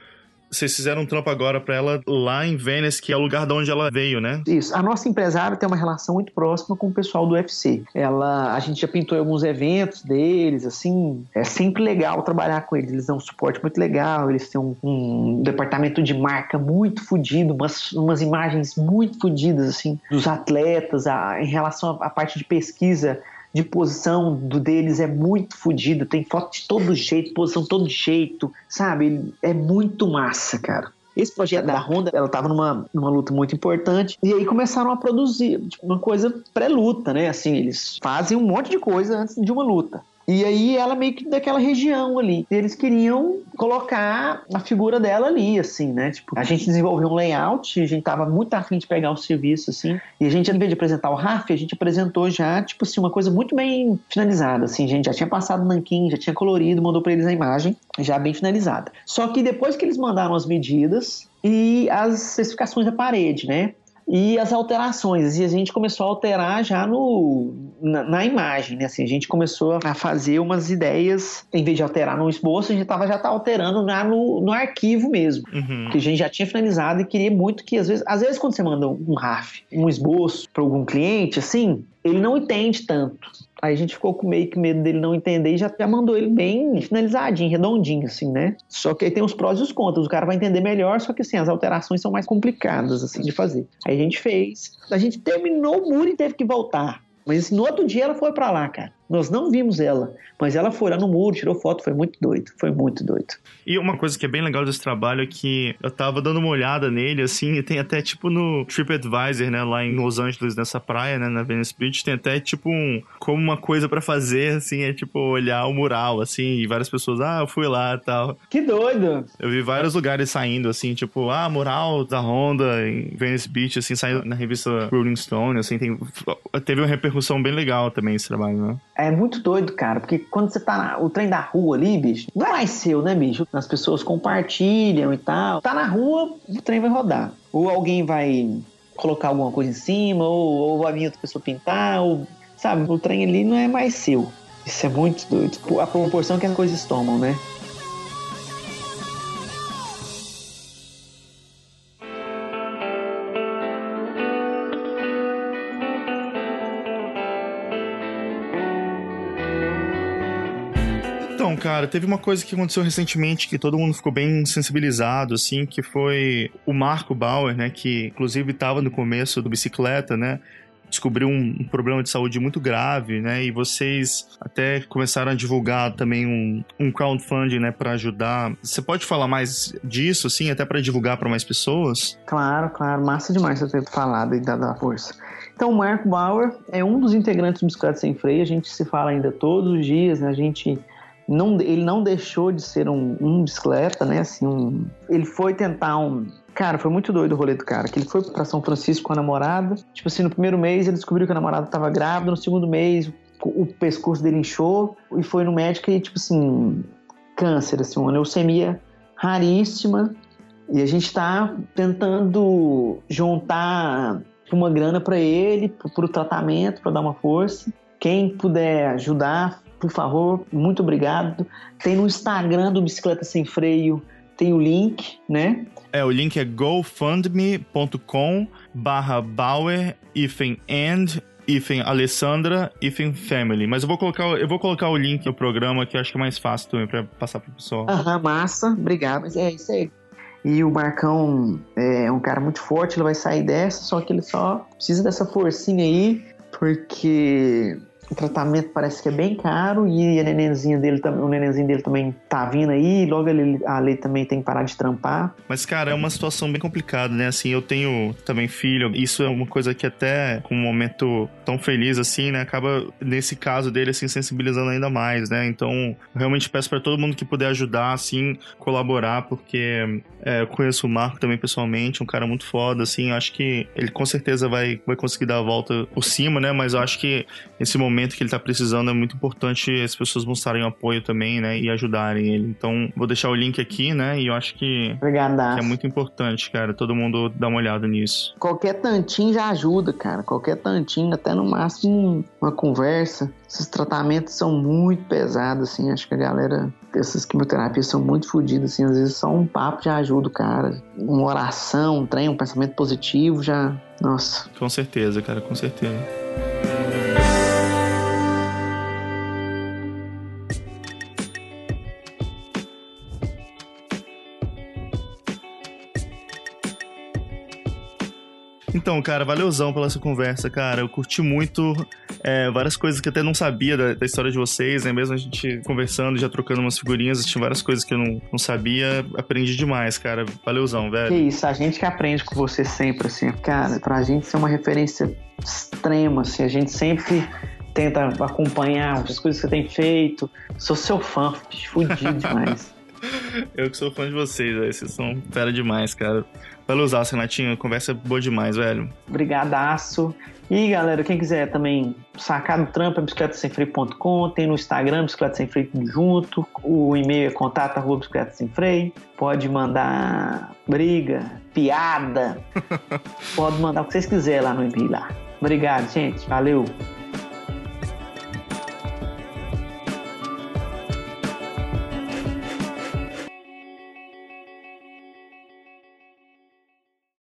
Vocês fizeram um trampo agora para ela lá em Venice, que é o lugar de onde ela veio, né? Isso. A nossa empresária tem uma relação muito próxima com o pessoal do UFC. Ela, a gente já pintou alguns eventos deles, assim, é sempre legal trabalhar com eles. Eles dão um suporte muito legal, eles têm um, um departamento de marca muito fodido, umas, umas imagens muito fodidas, assim, dos atletas, a, em relação à parte de pesquisa de posição do deles é muito fodido, tem foto de todo jeito, posição de todo jeito, sabe? É muito massa, cara. Esse projeto da Honda, ela estava numa, numa luta muito importante. E aí começaram a produzir tipo, uma coisa pré-luta, né? Assim, eles fazem um monte de coisa antes de uma luta. E aí ela meio que daquela região ali. Eles queriam colocar a figura dela ali, assim, né? Tipo, a gente desenvolveu um layout, a gente tava muito afim de pegar o serviço, assim. E a gente, ao invés de apresentar o RAF, a gente apresentou já, tipo assim, uma coisa muito bem finalizada, assim. A gente já tinha passado o nanquim, já tinha colorido, mandou para eles a imagem, já bem finalizada. Só que depois que eles mandaram as medidas, e as especificações da parede, né? E as alterações. E a gente começou a alterar já no, na, na, imagem, né? Assim, a gente começou a fazer umas ideias, em vez de alterar no esboço, a gente tava, já tá alterando já no, no arquivo mesmo. Uhum. Que a gente já tinha finalizado e queria muito que, às vezes, às vezes quando você manda um RAF, um esboço para algum cliente, assim, ele não entende tanto. Aí a gente ficou com meio que medo dele não entender e já, já mandou ele bem finalizadinho, redondinho, assim, né? Só que aí tem os prós e os contras. O cara vai entender melhor, só que assim, as alterações são mais complicadas, assim, de fazer. Aí a gente fez. A gente terminou o muro e teve que voltar. Mas assim, no outro dia ela foi para lá, cara. Nós não vimos ela, mas ela foi lá no muro, tirou foto, foi muito doido, foi muito doido. E uma coisa que é bem legal desse trabalho é que eu tava dando uma olhada nele, assim, e tem até tipo no TripAdvisor, né, lá em Los Angeles, nessa praia, né, na Venice Beach, tem até tipo um, como uma coisa para fazer, assim, é tipo olhar o mural, assim, e várias pessoas, ah, eu fui lá e tal. Que doido! Eu vi vários lugares saindo, assim, tipo, ah, mural da Honda em Venice Beach, assim, saindo na revista Rolling Stone, assim, tem, teve uma repercussão bem legal também esse trabalho, né? É muito doido, cara, porque quando você tá na, o trem da rua ali, bicho, não é mais seu, né, bicho? As pessoas compartilham e tal. Tá na rua, o trem vai rodar. Ou alguém vai colocar alguma coisa em cima, ou, ou vai vir outra pessoa pintar, ou, sabe, o trem ali não é mais seu. Isso é muito doido. A proporção que as coisas tomam, né? Cara, teve uma coisa que aconteceu recentemente que todo mundo ficou bem sensibilizado, assim, que foi o Marco Bauer, né, que inclusive estava no começo do bicicleta, né, descobriu um, problema de saúde muito grave, né? E vocês até começaram a divulgar também um, um crowdfunding, né, para ajudar. Você pode falar mais disso, assim, até para divulgar para mais pessoas? Claro, claro. Massa demais você ter falado e dado a força. Então, o Marco Bauer é um dos integrantes do Bicicleta Sem Freio. A gente se fala ainda todos os dias, né? A gente não, ele não deixou de ser um, um bicicleta, né? Assim, um, ele foi tentar um. Cara, foi muito doido o rolê do cara. Que ele foi para São Francisco com a namorada. Tipo assim, no primeiro mês ele descobriu que a namorada estava grávida. No segundo mês o pescoço dele inchou e foi no médico e, tipo assim, câncer, assim, uma leucemia raríssima. E a gente está tentando juntar uma grana para ele, para o tratamento, para dar uma força. Quem puder ajudar, por favor, muito obrigado. Tem no Instagram do Bicicleta Sem Freio, tem o link, né? É, o link é gofundme.com barra Bauer hífen and hífen Alessandra hífen Family. Mas eu vou colocar, eu vou colocar o link no programa que eu acho que é mais fácil também para passar pro pessoal. Aham, massa, obrigado. Mas é isso aí. E o Marcão é um cara muito forte, ele vai sair dessa, só que ele só precisa dessa forcinha aí, porque o tratamento parece que é bem caro e a nenenzinha dele, o nenenzinho dele também tá vindo aí, logo ele, a lei também tem que parar de trampar. Mas, cara, é uma situação bem complicada, né? Assim, eu tenho também filho, isso é uma coisa que até com um momento tão feliz assim, né, acaba nesse caso dele assim sensibilizando ainda mais, né? Então, realmente peço para todo mundo que puder ajudar assim, colaborar, porque é, eu conheço o Marco também pessoalmente, um cara muito foda assim, acho que ele com certeza vai vai conseguir dar a volta por cima, né? Mas eu acho que esse momento momento que ele tá precisando, é muito importante as pessoas mostrarem apoio também, né? E ajudarem ele. Então, vou deixar o link aqui, né? E eu acho que, que é muito importante, cara, todo mundo dar uma olhada nisso. Qualquer tantinho já ajuda, cara. Qualquer tantinho, até no máximo uma conversa. Esses tratamentos são muito pesados, assim. Acho que a galera essas quimioterapias são muito fodidas, assim, às vezes só um papo já ajuda o cara. Uma oração, um trem, um pensamento positivo já. Nossa. Com certeza, cara, com certeza. Então, cara, valeuzão pela sua conversa, cara. Eu curti muito é, várias coisas que até não sabia da, da, história de vocês, né? Mesmo a gente conversando, já trocando umas figurinhas, tinha várias coisas que eu não, não sabia. Aprendi demais, cara. Valeuzão, velho. Que isso, a gente que aprende com você sempre, assim. Cara, pra gente ser uma referência extrema, assim. A gente sempre tenta acompanhar as coisas que você tem feito. Sou seu fã, *laughs* fudido demais. Eu que sou fã de vocês, velho. Vocês são fera demais, cara. Valeu usar, Renatinho. Conversa é boa demais, velho. Brigadaço. E galera, quem quiser também sacar no trampo é bicicletasemfreio.com, tem no Instagram Bicicleta Sem Freio junto, o e-mail é contato arroba bicicleta sem freio, pode mandar briga, piada, *laughs* pode mandar o que vocês quiserem lá no e-mail lá. Obrigado, gente. Valeu.